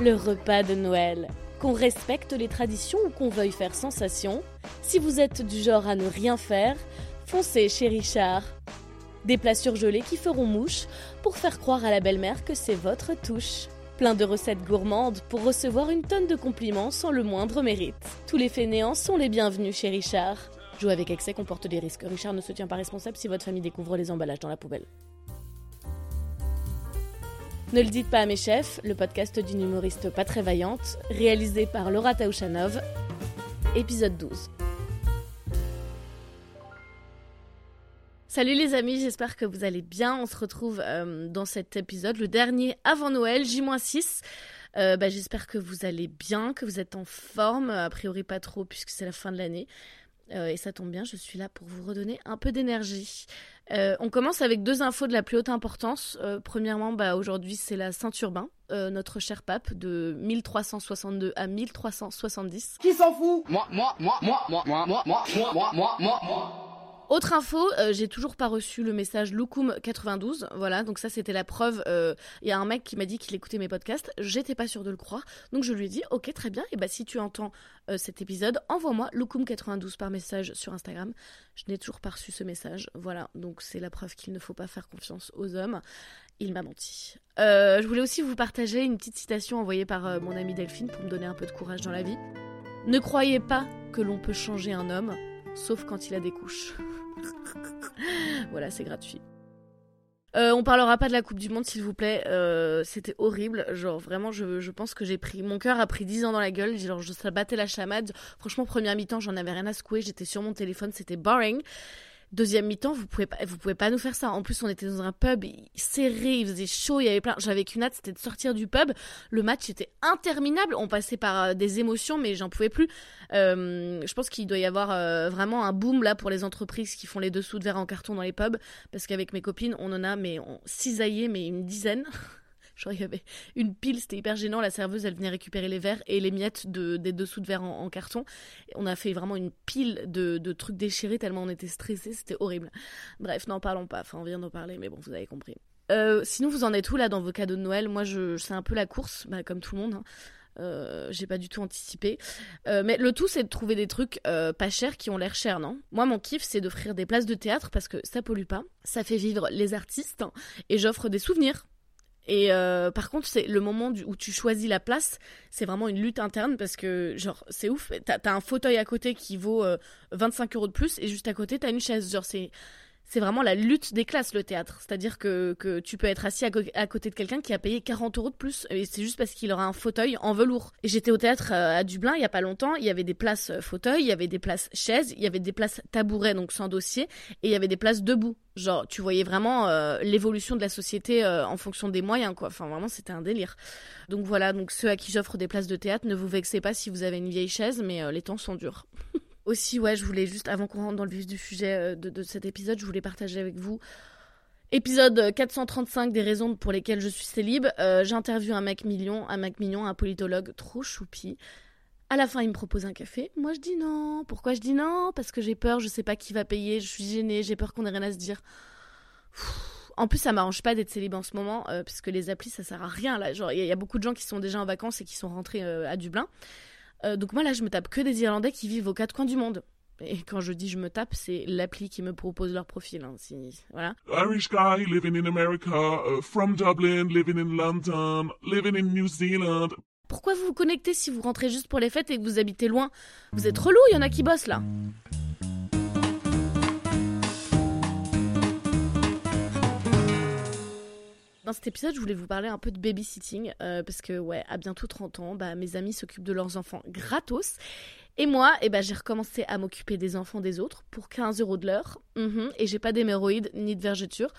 le repas de Noël. Qu'on respecte les traditions ou qu'on veuille faire sensation, si vous êtes du genre à ne rien faire, foncez chez Richard. Des plats surgelés qui feront mouche pour faire croire à la belle-mère que c'est votre touche. Plein de recettes gourmandes pour recevoir une tonne de compliments sans le moindre mérite. Tous les fainéants sont les bienvenus chez Richard. Jouer avec excès comporte des risques. Richard ne se tient pas responsable si votre famille découvre les emballages dans la poubelle. Ne le dites pas à mes chefs, le podcast d'une humoriste pas très vaillante, réalisé par Laura Taouchanov, épisode 12. Salut les amis, j'espère que vous allez bien. On se retrouve euh, dans cet épisode, le dernier avant Noël, J-6. Euh, bah, j'espère que vous allez bien, que vous êtes en forme, a priori pas trop puisque c'est la fin de l'année. Euh, et ça tombe bien, je suis là pour vous redonner un peu d'énergie. Euh, on commence avec deux infos de la plus haute importance. Euh, premièrement, bah, aujourd'hui, c'est la Saint-Urbain, notre cher pape, de 1362 à 1370. Qui s'en fout Moi, moi, moi, moi, moi, moi, moi, moi, moi, moi, moi, moi. Autre info, euh, j'ai toujours pas reçu le message Loukoum 92. Voilà, donc ça c'était la preuve. Il euh, y a un mec qui m'a dit qu'il écoutait mes podcasts. J'étais pas sûre de le croire, donc je lui ai dit ok très bien. Et bah si tu entends euh, cet épisode, envoie-moi Loukoum 92 par message sur Instagram. Je n'ai toujours pas reçu ce message. Voilà, donc c'est la preuve qu'il ne faut pas faire confiance aux hommes. Il m'a menti. je voulais aussi vous partager une petite citation envoyée par mon amie Delphine pour me donner un peu de courage dans la vie. Ne croyez pas que l'on peut changer un homme, sauf quand il a des couches. voilà, c'est gratuit. Euh, on parlera pas de la Coupe du Monde, s'il vous plaît. Euh, c'était horrible. Genre, vraiment, je, pense que j'ai pris. Mon cœur a pris 10 ans dans la gueule. Genre, je battais la chamade. Franchement, première mi-temps, j'en avais rien à secouer. J'étais sur mon téléphone. C'était boring. Deuxième mi-temps, vous pouvez pas, vous pouvez pas nous faire ça. En plus, on était dans un pub serré, il faisait chaud, il y avait plein. J'avais qu'une hâte, c'était de sortir du pub. Le match était interminable. On passait par euh, des émotions, mais j'en pouvais plus. Euh, je pense qu'il doit y avoir euh, vraiment un boom là pour les entreprises qui font les dessous de verre en carton dans les pubs, parce qu'avec mes copines, on en a mais on cisaillé mais une dizaine. Genre, il y avait une pile, c'était hyper gênant. La serveuse, elle venait récupérer les verres et les miettes de, des dessous de verre en, carton. on a fait vraiment une pile de, de trucs déchirés tellement on était stressés. C'était horrible. Bref, n'en parlons pas. Enfin, on vient d'en parler, mais bon, vous avez compris. Euh, sinon, vous en êtes où là dans vos cadeaux de Noël? Moi, je, c'est un peu la course, bah, comme tout le monde. Hein. Euh, j'ai pas du tout anticipé. Euh, mais le tout, c'est de trouver des trucs pas chers qui ont l'air chers, non? Moi, mon kiff, c'est d'offrir des places de théâtre parce que ça pollue pas, ça fait vivre les artistes et j'offre des souvenirs. Et euh, par contre, c'est le moment où tu choisis la place, c'est vraiment une lutte interne parce que, genre, c'est ouf. T'as as un fauteuil à côté qui vaut 25 euh, euros de plus et juste à côté, t'as une chaise. Genre, c'est c'est vraiment la lutte des classes, le théâtre. C'est-à-dire que, que, tu peux être assis à, côté de quelqu'un qui a payé 40 euros de plus. Et c'est juste parce qu'il aura un fauteuil en velours. Et j'étais au théâtre euh, à Dublin il y a pas longtemps. Il y avait des places euh, fauteuil, il y avait des places chaises, il y avait des places tabourets, donc sans dossier, et il y avait des places debout. Genre, tu voyais vraiment euh, l'évolution de la société en fonction des moyens, quoi. Enfin, vraiment, c'était un délire. Donc voilà, donc ceux à qui j'offre des places de théâtre, ne vous vexez pas si vous avez une vieille chaise, mais les temps sont durs. Aussi, ouais, je voulais juste, avant qu'on rentre dans le vif du sujet euh, de, cet épisode, je voulais partager avec vous Épisode 435 des raisons pour lesquelles je suis célib. Euh, J'interviewe un mec million, un mec mignon, un politologue trop choupi. À la fin, il me propose un café. Moi, je dis non. Pourquoi je dis non? Parce que j'ai peur, je sais pas qui va payer, je suis gênée, j'ai peur qu'on ait rien à se dire. En plus, ça m'arrange pas d'être célib en ce moment, euh, parce que les applis, ça sert à rien. Là, genre, il y, a beaucoup de gens qui sont déjà en vacances et qui sont rentrés à Dublin. Euh, donc moi là, je me tape que des Irlandais qui vivent aux quatre coins du monde. Et quand je dis je me tape, c'est l'appli qui me propose leur profil. Hein, voilà. Irish guy living in America, uh, from Dublin, living in London, living in New Zealand. Pourquoi vous vous connectez si vous rentrez juste pour les fêtes et que vous habitez loin? Vous êtes relou, il y en a qui bossent là. Dans cet épisode, je voulais vous parler un peu de babysitting euh, parce que, ouais, à bientôt 30 ans, bah, mes amis s'occupent de leurs enfants gratos. Et moi, eh ben, j'ai recommencé à m'occuper des enfants des autres pour 15 euros de l'heure. Mhm. et j'ai pas d'hémorroïdes ni de vergetures.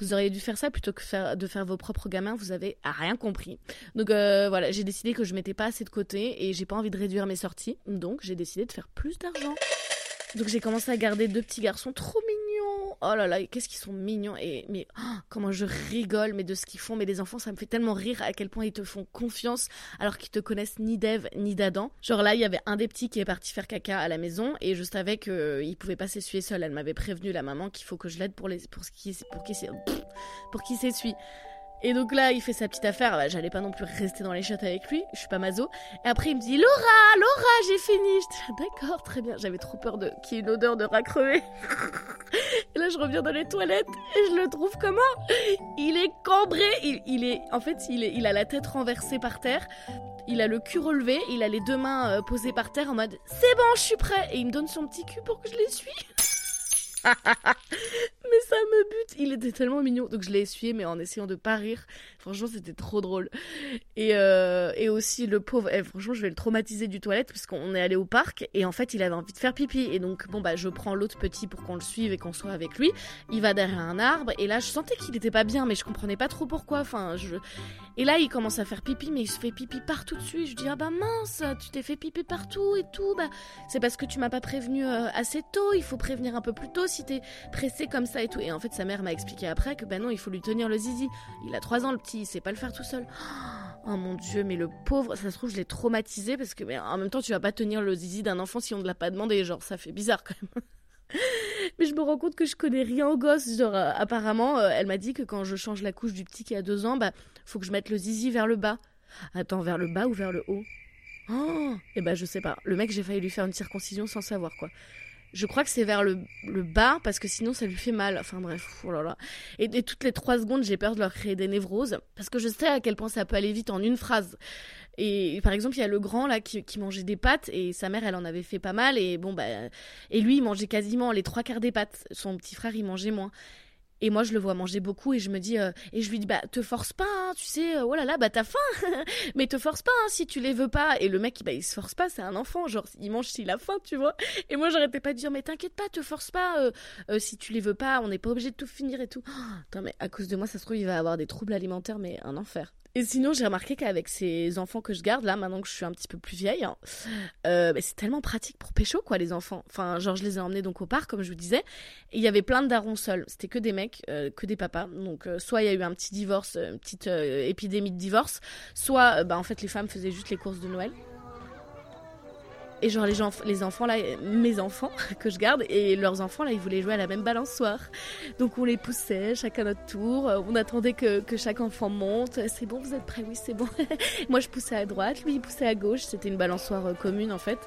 Vous auriez dû faire ça plutôt que de faire vos propres gamins. Vous avez rien compris. Donc euh, voilà, j'ai décidé que je mettais pas assez de côté et j'ai pas envie de réduire mes sorties. Donc j'ai décidé de faire plus d'argent. Donc j'ai commencé à garder deux petits garçons trop Oh là là, qu'est-ce qu'ils sont mignons et mais oh, comment je rigole mais de ce qu'ils font. Mais les enfants, ça me fait tellement rire à quel point ils te font confiance alors qu'ils te connaissent ni d'Ève ni d'Adam. Genre là, il y avait un des petits qui est parti faire caca à la maison et je savais qu'il euh, pouvait pas s'essuyer seul. Elle m'avait prévenu la maman qu'il faut que je l'aide pour les pour ce qui pour qui pour qui s'essuie. Et donc là, il fait sa petite affaire. Bah, J'allais pas non plus rester dans les chiottes avec lui. Je suis pas mazo. Et après, il me dit Laura, Laura, j'ai fini. D'accord, très bien. J'avais trop peur de qu'il y ait une odeur de rat crevé. et là, je reviens dans les toilettes et je le trouve comment? Il est cambré. Il, est, en fait, il, a la tête renversée par terre. Il a le cul relevé. Il a les deux mains euh, posées par terre en mode c'est bon, je suis prêt. Et il me donne son petit cul pour que je l'essuie. mais ça me bute. Il était tellement mignon. Donc je l'ai essuyé, mais en essayant de pas rire. Franchement, c'était trop drôle. Et, euh, et aussi, le pauvre, eh, franchement, je vais le traumatiser du toilette parce qu'on est allé au parc et en fait, il avait envie de faire pipi. Et donc, bon, bah, je prends l'autre petit pour qu'on le suive et qu'on soit avec lui. Il va derrière un arbre et là, je sentais qu'il était pas bien, mais je comprenais pas trop pourquoi. Enfin, je. Et là, il commence à faire pipi, mais il se fait pipi partout dessus. Je dis, ah bah mince, tu t'es fait pipi partout et tout. Bah, c'est parce que tu m'as pas prévenu euh, assez tôt. Il faut prévenir un peu plus tôt si t'es pressé comme ça et tout. Et en fait, sa mère m'a expliqué après que, bah non, il faut lui tenir le zizi. Il a 3 ans, le petit, il sait pas le faire tout seul. Oh mon dieu, mais le pauvre, ça se trouve, je l'ai traumatisé parce que, mais en même temps, tu vas pas tenir le zizi d'un enfant si on ne l'a pas demandé. Genre, ça fait bizarre quand même. Mais je me rends compte que je connais rien aux gosses. Genre, euh, apparemment, euh, elle m'a dit que quand je change la couche du petit qui a deux ans, bah, faut que je mette le zizi vers le bas. Attends, vers le bas ou vers le haut? Oh Eh ben, je sais pas. Le mec, j'ai failli lui faire une circoncision sans savoir, quoi. Je crois que c'est vers le, bas parce que sinon ça lui fait mal. Enfin bref, oh là là. Et, toutes les trois secondes, j'ai peur de leur créer des névroses parce que je sais à quel point ça peut aller vite en une phrase. Et par exemple, il y a le grand là qui, qui mangeait des pâtes et sa mère, elle en avait fait pas mal et bon bah et lui, il mangeait quasiment les trois quarts des pâtes. Son petit frère, il mangeait moins. Et moi, je le vois manger beaucoup et je me dis, euh, et je lui dis, bah, te force pas, hein, tu sais, euh, oh là là, bah, t'as faim, mais te force pas, hein, si tu les veux pas. Et le mec, bah, il se force pas, c'est un enfant, genre, il mange s'il a faim, tu vois. Et moi, j'arrêtais pas de dire, mais t'inquiète pas, te force pas, euh, si tu les veux pas, on n'est pas obligé de tout finir et tout. Oh, attends, mais à cause de moi, ça se trouve, il va avoir des troubles alimentaires, mais un enfer. Et sinon, j'ai remarqué qu'avec ces enfants que je garde, là, maintenant que je suis un petit peu plus vieille, hein, euh, bah, c'est tellement pratique pour pécho, quoi, les enfants. Enfin, genre, je les ai emmenés donc au parc, comme je vous disais, il y avait plein de darons seuls. C'était que des mecs, euh, que des papas. Donc, euh, soit il y a eu un petit divorce, une petite épidémie de divorce, soit, bah, en fait, les femmes faisaient juste les courses de Noël. Et genre les, gens, les enfants là, mes enfants que je garde et leurs enfants là, ils voulaient jouer à la même balançoire. Donc on les poussait chacun notre tour. On attendait que, que chaque enfant monte. C'est bon, vous êtes prêts? Oui, c'est bon. Moi je poussais à droite, lui il poussait à gauche. C'était une balançoire euh, commune en fait.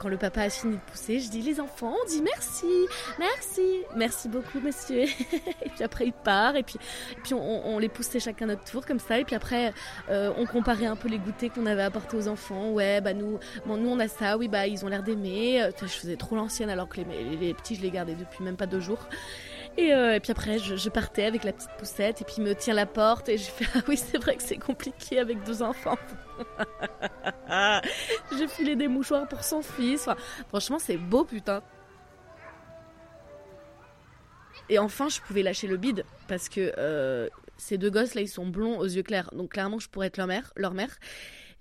Quand le papa a fini de pousser, je dis les enfants, on dit merci, merci, merci beaucoup monsieur. et puis après il part et puis, et puis on, on les poussait chacun notre tour comme ça. Et puis après euh, on comparait un peu les goûters qu'on avait apportés aux enfants. Ouais, bah nous, bon, nous on a ça, oui, bah ils ont l'air d'aimer. Euh, Je faisais trop l'ancienne alors que les, les, les petits je les gardais depuis même pas deux jours. Et, euh, et puis après, je, partais avec la petite poussette et puis il me tient la porte et je fais Ah oui, c'est vrai que c'est compliqué avec deux enfants. J'ai filé des mouchoirs pour son fils. Enfin, franchement, c'est beau, putain. Et enfin, je pouvais lâcher le bide parce que euh, ces deux gosses là, ils sont blonds aux yeux clairs. Donc clairement, je pourrais être leur mère. Leur mère.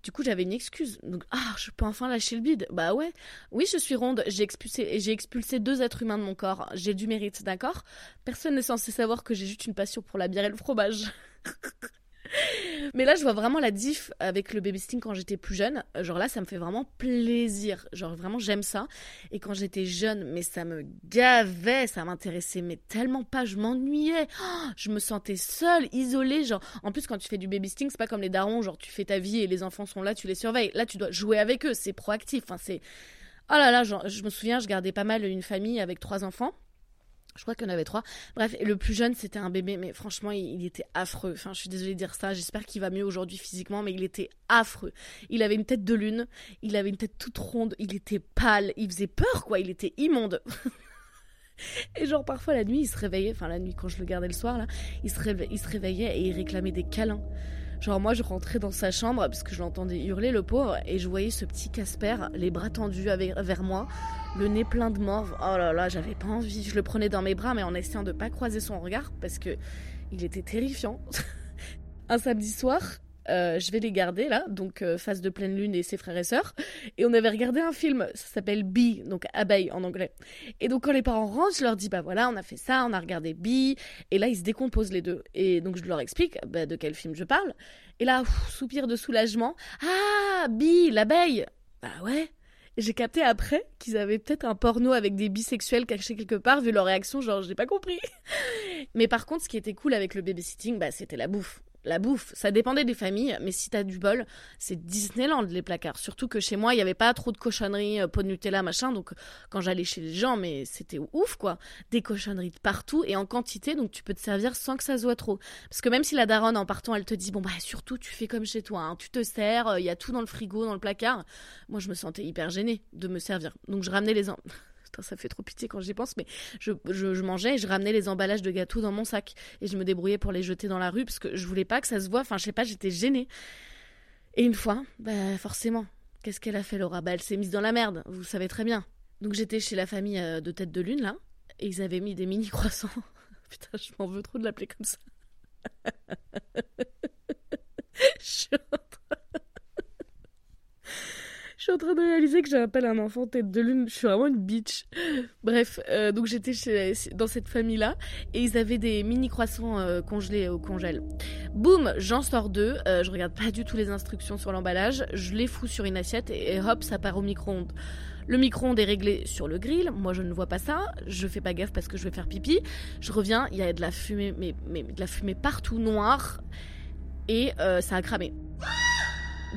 Du coup, j'avais une excuse. Ah, je peux enfin lâcher le bide. Bah ouais. Oui, je suis ronde. J'ai expulsé, j'ai expulsé deux êtres humains de mon corps. J'ai du mérite, d'accord? Personne n'est censé savoir que j'ai juste une passion pour la bière et le fromage. Mais là, je vois vraiment la diff avec le baby sting quand j'étais plus jeune. Genre là, ça me fait vraiment plaisir. Genre vraiment, j'aime ça. Et quand j'étais jeune, mais ça me gavait, ça m'intéressait, mais tellement pas, je m'ennuyais. Oh, je me sentais seule, isolée. Genre, en plus, quand tu fais du baby sting, c'est pas comme les darons, genre tu fais ta vie et les enfants sont là, tu les surveilles. Là, tu dois jouer avec eux, c'est proactif. Enfin, c'est. Oh là là, je me souviens, je gardais pas mal une famille avec trois enfants. Je crois qu'il y en avait trois. Bref, le plus jeune, c'était un bébé, mais franchement, il, était affreux. Enfin, je suis désolée de dire ça. J'espère qu'il va mieux aujourd'hui physiquement, mais il était affreux. Il avait une tête de lune, il avait une tête toute ronde, il était pâle, il faisait peur, quoi. Il était immonde. Et genre parfois la nuit il se réveillait, enfin la nuit quand je le gardais le soir là, il se, il se réveillait et il réclamait des câlins. Genre moi je rentrais dans sa chambre parce que je l'entendais hurler le pauvre et je voyais ce petit Casper, les bras tendus vers moi, le nez plein de morve. Oh là là, j'avais pas envie. Je le prenais dans mes bras mais en essayant de pas croiser son regard parce que il était terrifiant. Un samedi soir, euh, je vais les garder là, donc euh, face de pleine lune et ses frères et sœurs. Et on avait regardé un film, ça s'appelle Bee, donc abeille en anglais. Et donc quand les parents rentrent, je leur dis bah voilà, on a fait ça, on a regardé Bee. Et là ils se décomposent les deux. Et donc je leur explique bah, de quel film je parle. Et là, soupir de soulagement. Ah, Bee, l'abeille. Bah ouais. J'ai capté après qu'ils avaient peut-être un porno avec des bisexuels cachés quelque part, vu leur réaction, genre j'ai pas compris. Mais par contre, ce qui était cool avec le babysitting, bah, c'était la bouffe. La bouffe. Ça dépendait des familles, mais si t'as du bol, c'est Disneyland les placards. Surtout que chez moi, il n'y avait pas trop de cochonneries, euh, pot de Nutella, machin. Donc quand j'allais chez les gens, mais c'était ouf quoi. Des cochonneries de partout et en quantité, donc tu peux te servir sans que ça se voit trop. Parce que même si la daronne en partant, elle te dit bon bah surtout tu fais comme chez toi, hein. tu te sers, euh, il y a tout dans le frigo, dans le placard. Moi je me sentais hyper gênée de me servir. Donc je ramenais les ça fait trop pitié quand j'y pense, mais je, mangeais et je ramenais les emballages de gâteaux dans mon sac. Et je me débrouillais pour les jeter dans la rue parce que je voulais pas que ça se voit. Enfin, je sais pas, j'étais gênée. Et une fois, bah forcément, qu'est-ce qu'elle a fait Laura? Bah elle s'est mise dans la merde, vous savez très bien. Donc j'étais chez la famille euh, de tête de lune là, et ils avaient mis des mini croissants. Putain, je m'en veux trop de l'appeler comme ça. je suis en train de réaliser que j'appelle un enfant tête de lune. Je suis vraiment une bitch. Bref, euh, donc j'étais dans cette famille-là et ils avaient des mini croissants euh, congelés au congèle. Boum, j'en sors deux. Euh, je regarde pas du tout les instructions sur l'emballage. Je les fous sur une assiette et, hop, ça part au micro-ondes. Le micro-ondes est réglé sur le grill. Moi, je ne vois pas ça. Je fais pas gaffe parce que je vais faire pipi. Je reviens, il y a de la fumée, mais, mais de la fumée partout noire et ça a cramé.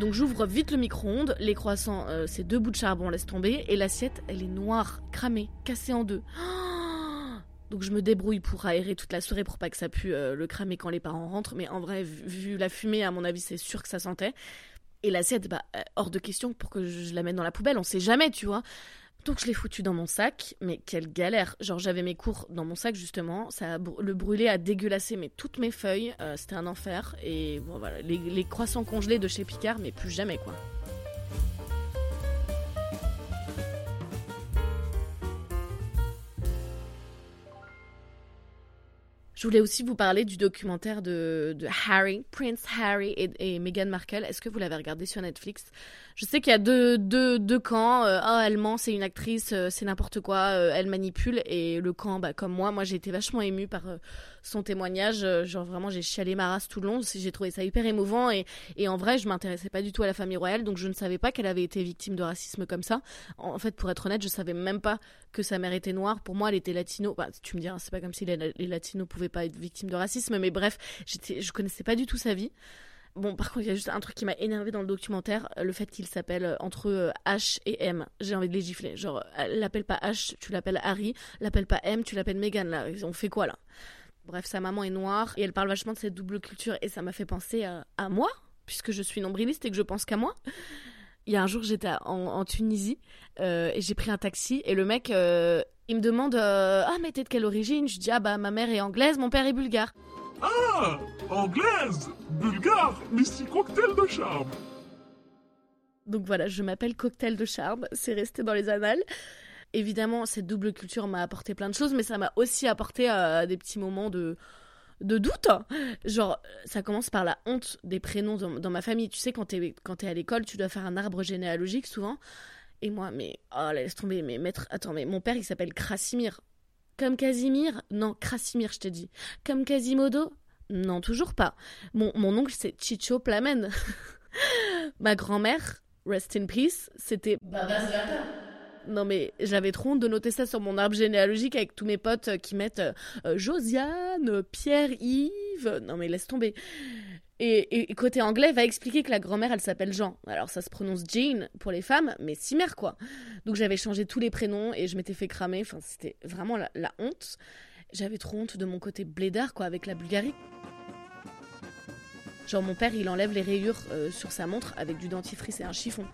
Donc j'ouvre vite le micro-ondes, les croissants, euh, c'est deux bouts de charbon, laisse tomber, et l'assiette, elle est noire, cramée, cassée en deux. Donc je me débrouille pour aérer toute la soirée pour pas que ça pue euh, le cramer quand les parents rentrent, mais en vrai, vu, la fumée, à mon avis, c'est sûr que ça sentait. Et l'assiette, bah, euh, hors de question pour que je la mette dans la poubelle, on sait jamais, tu vois. Donc je l'ai foutu dans mon sac, mais quelle galère. Genre j'avais mes cours dans mon sac justement, ça le brûlé a dégueulassé toutes mes feuilles, euh, c'était un enfer. Et bon voilà, les, les croissants congelés de chez Picard, mais plus jamais quoi. Je voulais aussi vous parler du documentaire de, Harry, Prince Harry et, Meghan Markle. Est-ce que vous l'avez regardé sur Netflix? Je sais qu'il y a deux, deux, deux camps. Euh, elle ment, c'est une actrice, euh, c'est n'importe quoi, euh, elle manipule. Et le camp, bah, comme moi, moi j'ai été vachement émue par son témoignage. genre vraiment, j'ai chialé ma race tout le long. J'ai trouvé ça hyper émouvant. Et, et en vrai, je m'intéressais pas du tout à la famille royale, donc je ne savais pas qu'elle avait été victime de racisme comme ça. En fait, pour être honnête, je savais même pas que sa mère était noire. Pour moi, elle était latino. Bah, tu me diras, c'est pas comme si les, les latinos pouvaient pas être victime de racisme, mais bref, je connaissais pas du tout sa vie. Bon, par contre, il y a juste un truc qui m'a énervé dans le documentaire, euh, le fait qu'il s'appelle euh, entre euh, H et M. J'ai envie de les gifler. Genre, l'appelle pas H, tu l'appelles Harry. L'appelle pas M, tu l'appelles Megan. Là, on fait quoi là? Bref, sa maman est noire et elle parle vachement de cette double culture et ça m'a fait penser à, moi, puisque je suis nombriliste et que je pense qu'à moi. Il y a un jour, j'étais en, Tunisie et j'ai pris un taxi et le mec, il me demande Ah, mais t'es de quelle origine Je dis Ah, bah, ma mère est anglaise, mon père est bulgare. Ah, anglaise, bulgare, Missy Cocktail de charme. Donc voilà, je m'appelle Cocktail de charme, c'est resté dans les annales. Évidemment, cette double culture m'a apporté plein de choses, mais ça m'a aussi apporté euh, des petits moments de, de doute. Genre, ça commence par la honte des prénoms dans, ma famille. Tu sais, quand t'es, quand t'es à l'école, tu dois faire un arbre généalogique souvent. Et moi, mais oh, laisse tomber, mais maître, attends, mais mon père il s'appelle Krasimir. Comme Casimir Non, Krasimir, je te dis. Comme Quasimodo Non, toujours pas. Mon, mon oncle c'est Chicho Plamen. Ma grand-mère, rest in peace, c'était Baba non mais j'avais trop honte de noter ça sur mon arbre généalogique avec tous mes potes qui mettent euh, Josiane, Pierre, Yves. Non mais laisse tomber. Et, côté anglais, va expliquer que la grand-mère, elle s'appelle Jean. Alors ça se prononce Jane pour les femmes, mais Cimer quoi. Donc j'avais changé tous les prénoms et je m'étais fait cramer. Enfin, c'était vraiment la, honte. J'avais trop honte de mon côté blédard quoi, avec la Bulgarie. Genre mon père, il enlève les rayures euh, sur sa montre avec du dentifrice et un chiffon.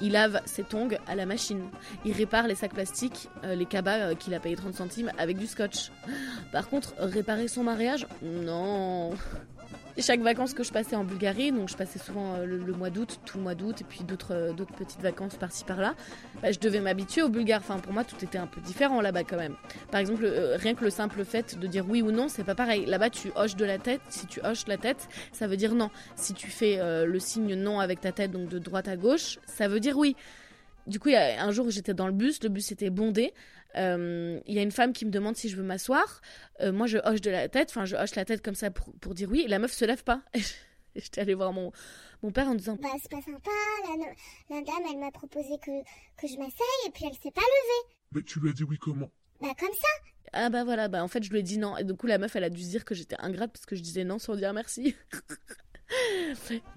Il lave ses tongs à la machine. Il répare les sacs plastiques, euh, les cabas euh, qu'il a payé 30 centimes avec du scotch. Par contre, réparer son mariage? Non chaque vacances que je passais en Bulgarie, donc je passais souvent euh, le, mois d'août, tout le mois d'août, et puis d'autres euh, petites vacances par-ci par-là, bah, je devais m'habituer au bulgare. Enfin, pour moi, tout était un peu différent là-bas quand même. Par exemple, euh, rien que le simple fait de dire oui ou non, c'est pas pareil. Là-bas, tu hoches de la tête. Si tu hoches la tête, ça veut dire non. Si tu fais le signe non avec ta tête, donc de droite à gauche, ça veut dire oui. Du coup, il y a un jour où j'étais dans le bus, le bus était bondé. Euh, il y a une femme qui me demande si je veux m'asseoir. Euh, moi, je hoche de la tête, enfin, je hoche la tête comme ça pour, pour dire oui. Et la meuf se lève pas. Et j'étais allée voir mon, mon père en disant Bah, c'est pas sympa. La, la dame, elle m'a proposé que, que je m'asseye et puis elle s'est pas levée. Mais tu lui as dit oui comment? Bah, comme ça. Ah bah voilà, bah en fait je lui ai dit non. Et du coup la meuf elle a dû se dire que j'étais ingrate parce que je disais non sans dire merci.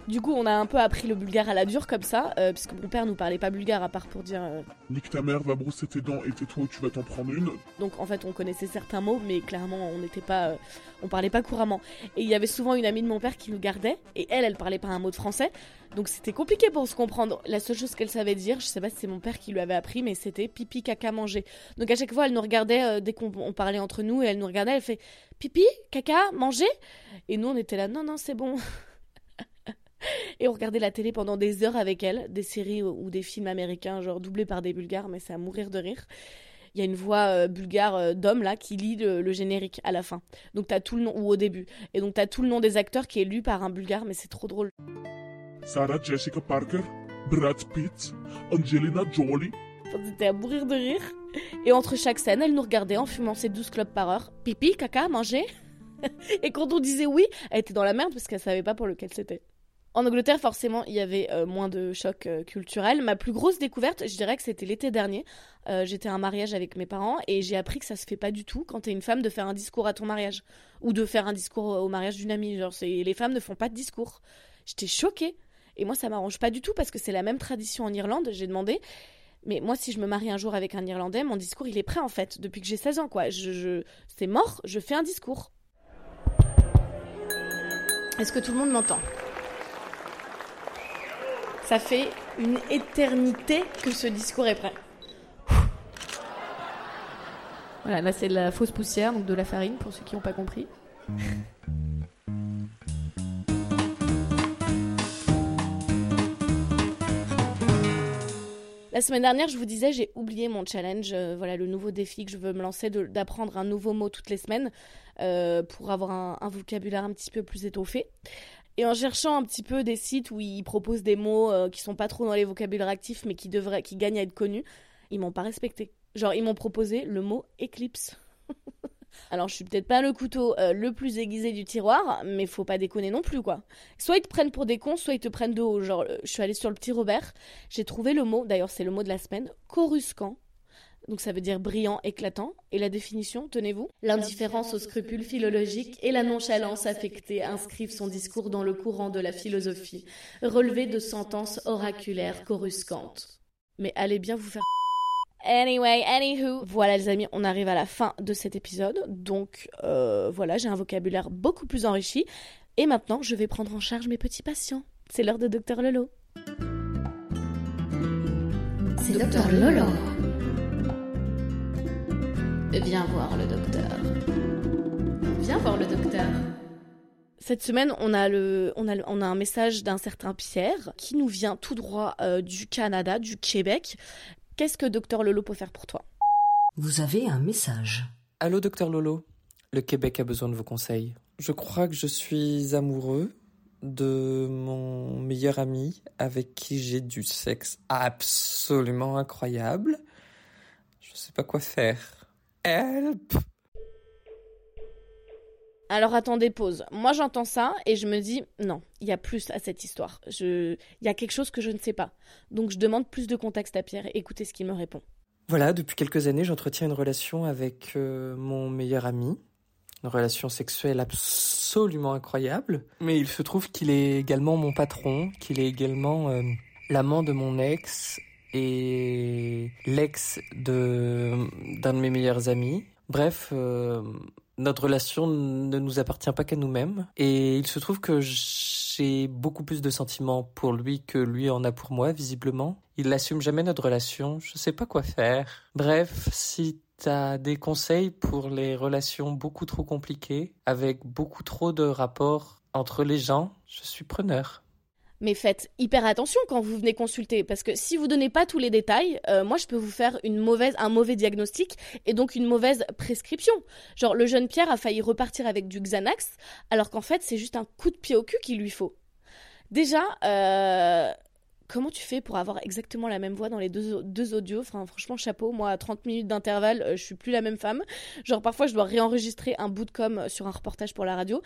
du coup on a un peu appris le bulgare à la dure comme ça, euh, puisque mon père nous parlait pas bulgare à part pour dire... euh, Nique ta mère, va brosser tes dents et tais-toi tu vas t'en prendre une. Donc en fait on connaissait certains mots mais clairement on n'était pas... euh, on parlait pas couramment. Et il y avait souvent une amie de mon père qui nous gardait et elle elle parlait pas un mot de français. Donc c'était compliqué pour se comprendre. La seule chose qu'elle savait dire, je sais pas si c'est mon père qui lui avait appris, mais c'était pipi, caca, manger. Donc à chaque fois, elle nous regardait euh, dès qu'on on parlait entre nous et elle nous regardait, elle fait pipi, caca, manger? Et nous on était là, non, non, c'est bon. et on regardait la télé pendant des heures avec elle, des séries ou, des films américains, genre doublés par des bulgares, mais c'est à mourir de rire. Il y a une voix euh, bulgare euh, d'homme là qui lit le, le générique à la fin. Donc t'as tout le nom, ou au début. Et donc t'as tout le nom des acteurs qui est lu par un bulgare, mais c'est trop drôle. Sarah Jessica Parker, Brad Pitt, Angelina Jolie. Enfin, C'était à mourir de rire. Et entre chaque scène, elle nous regardait en fumant ses 12 clopes par heure. Pipi, caca, manger. Et quand on disait oui, elle était dans la merde parce qu'elle savait pas pour lequel c'était. En Angleterre, forcément, il y avait euh, moins de chocs euh, culturels. Ma plus grosse découverte, je dirais que c'était l'été dernier. Euh, J'étais à un mariage avec mes parents et j'ai appris que ça se fait pas du tout quand t'es une femme de faire un discours à ton mariage ou de faire un discours au mariage d'une amie. Genre, les femmes ne font pas de discours. J'étais choquée. Et moi, ça m'arrange pas du tout parce que c'est la même tradition en Irlande. J'ai demandé. Mais moi, si je me marie un jour avec un Irlandais, mon discours, il est prêt en fait, depuis que j'ai 16 ans, quoi. Je... C'est mort, je fais un discours. Est-ce que tout le monde m'entend? Ça fait une éternité que ce discours est prêt. Voilà, là c'est de la fausse poussière, donc de la farine pour ceux qui n'ont pas compris. La semaine dernière, je vous disais, j'ai oublié mon challenge, euh, voilà le nouveau défi que je veux me lancer, d'apprendre un nouveau mot toutes les semaines euh, pour avoir un vocabulaire un petit peu plus étoffé. Et en cherchant un petit peu des sites où ils proposent des mots euh, qui sont pas trop dans les vocabulaires actifs mais qui devraient, qui gagnent à être connus, ils m'ont pas respecté. Genre ils m'ont proposé le mot éclipse. Alors je suis peut-être pas le couteau euh, le plus aiguisé du tiroir, mais faut pas déconner non plus quoi. Soit ils te prennent pour des cons, soit ils te prennent de haut. Genre euh, je suis allée sur le petit Robert, j'ai trouvé le mot, d'ailleurs c'est le mot de la semaine, coruscant. Donc ça veut dire brillant, éclatant. Et la définition, tenez-vous? L'indifférence aux scrupules philologiques et la nonchalance affectée inscrivent son discours dans le courant de la philosophie, relevé de sentences oraculaires coruscantes. Mais allez bien vous faire Anyway, anywho, voilà les amis, on arrive à la fin de cet épisode. Donc euh, voilà, j'ai un vocabulaire beaucoup plus enrichi. Et maintenant, je vais prendre en charge mes petits patients. C'est l'heure de Docteur Lolo. C'est Docteur Lolo. Viens voir le docteur. Viens voir le docteur. Cette semaine, on a, le, on a, le- on a un message d'un certain Pierre qui nous vient tout droit euh, du Canada, du Québec. Qu'est-ce que Docteur Lolo peut faire pour toi? Vous avez un message. Allô, docteur Lolo. Le Québec a besoin de vos conseils. Je crois que je suis amoureux de mon meilleur ami avec qui j'ai du sexe absolument incroyable. Je sais pas quoi faire. Help! Alors attendez, pause. Moi j'entends ça et je me dis non, il y a plus à cette histoire. Je... Il y a quelque chose que je ne sais pas. Donc je demande plus de contexte à Pierre et écoutez ce qu'il me répond. Voilà, depuis quelques années, j'entretiens une relation avec euh, mon meilleur ami. Une relation sexuelle absolument incroyable. Mais il se trouve qu'il est également mon patron, qu'il est également euh, l'amant de mon ex et l'ex de d'un de mes meilleurs amis. Bref, euh, notre relation ne nous appartient pas qu'à nous-mêmes. Et il se trouve que j'ai beaucoup plus de sentiments pour lui que lui en a pour moi, visiblement. Il n'assume jamais notre relation. Je sais pas quoi faire. Bref, si t'as des conseils pour les relations beaucoup trop compliquées, avec beaucoup trop de rapports entre les gens, je suis preneur. Mais faites hyper attention quand vous venez consulter, parce que si vous donnez pas tous les détails, euh, moi je peux vous faire un mauvais diagnostic et donc une mauvaise prescription. Genre le jeune Pierre a failli repartir avec du Xanax, alors qu'en fait c'est juste un coup de pied au cul qu'il lui faut. Déjà, euh, comment tu fais pour avoir exactement la même voix dans les deux, deux audios? Franchement chapeau, moi à 30 minutes d'intervalle, euh, je suis plus la même femme. Genre parfois je dois réenregistrer un bout de com sur un reportage pour la radio.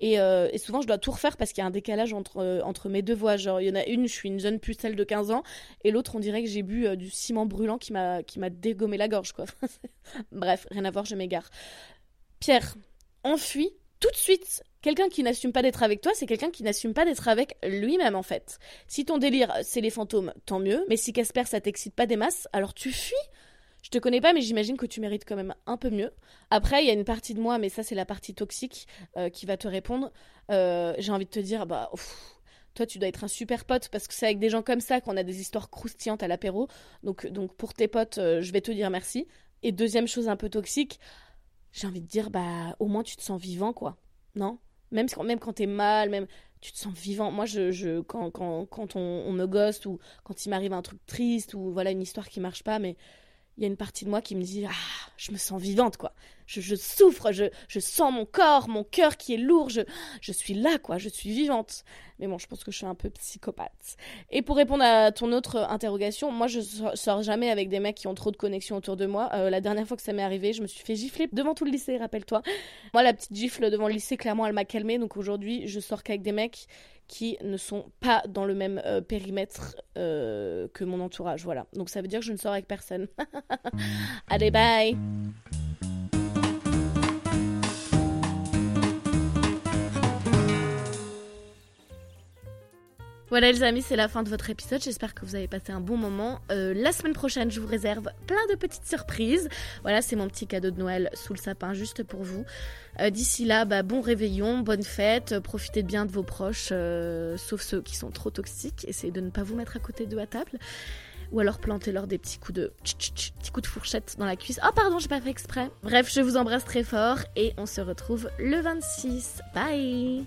Et, euh, et souvent, je dois tout refaire parce qu'il y a un décalage entre, euh, entre mes deux voix. Genre, il y en a une, je suis une jeune pucelle de 15 ans, et l'autre, on dirait que j'ai bu euh, du ciment brûlant qui m'a qui m'a dégommé la gorge, quoi. Bref, rien à voir, je m'égare. Pierre, enfuis tout de suite. Quelqu'un qui n'assume pas d'être avec toi, c'est quelqu'un qui n'assume pas d'être avec lui-même, en fait. Si ton délire, c'est les fantômes, tant mieux. Mais si Casper, ça t'excite pas des masses, alors tu fuis. Je te connais pas, mais j'imagine que tu mérites quand même un peu mieux. Après, il y a une partie de moi, mais ça, c'est la partie toxique euh, qui va te répondre. Euh, J'ai envie de te dire, bah, toi, tu dois être un super pote parce que c'est avec des gens comme ça qu'on a des histoires croustillantes à l'apéro. Donc, pour tes potes, euh, je vais te dire merci. Et deuxième chose un peu toxique, j'ai envie de dire, bah, au moins tu te sens vivant, quoi. Non? Même, même quand t'es mal, même tu te sens vivant. Moi, je, quand, on, on me ghost ou quand il m'arrive un truc triste ou voilà une histoire qui marche pas, mais il y a une partie de moi qui me dit ah je me sens vivante quoi. Je, souffre je, je, sens mon corps mon cœur qui est lourd je, je suis là quoi je suis vivante. Mais bon je pense que je suis un peu psychopathe. Et pour répondre à ton autre interrogation moi je sors jamais avec des mecs qui ont trop de connexions autour de moi. Euh, la dernière fois que ça m'est arrivé je me suis fait gifler devant tout le lycée rappelle-toi. Moi la petite gifle devant le lycée clairement elle m'a calmée. Donc aujourd'hui je sors qu'avec des mecs qui ne sont pas dans le même euh, périmètre euh, que mon entourage. Voilà. Donc ça veut dire que je ne sors avec personne. Allez, bye Voilà les amis, c'est la fin de votre épisode. J'espère que vous avez passé un bon moment. Euh, la semaine prochaine, je vous réserve plein de petites surprises. Voilà, c'est mon petit cadeau de Noël sous le sapin juste pour vous. Euh, D'ici là, bah, bon réveillon, bonne fête. Profitez bien de vos proches, euh, sauf ceux qui sont trop toxiques. Essayez de ne pas vous mettre à côté d'eux à table. Ou alors plantez-leur des petits coups de petits coups de fourchette dans la cuisse. Oh pardon, j'ai pas fait exprès. Bref, je vous embrasse très fort et on se retrouve le 26. Bye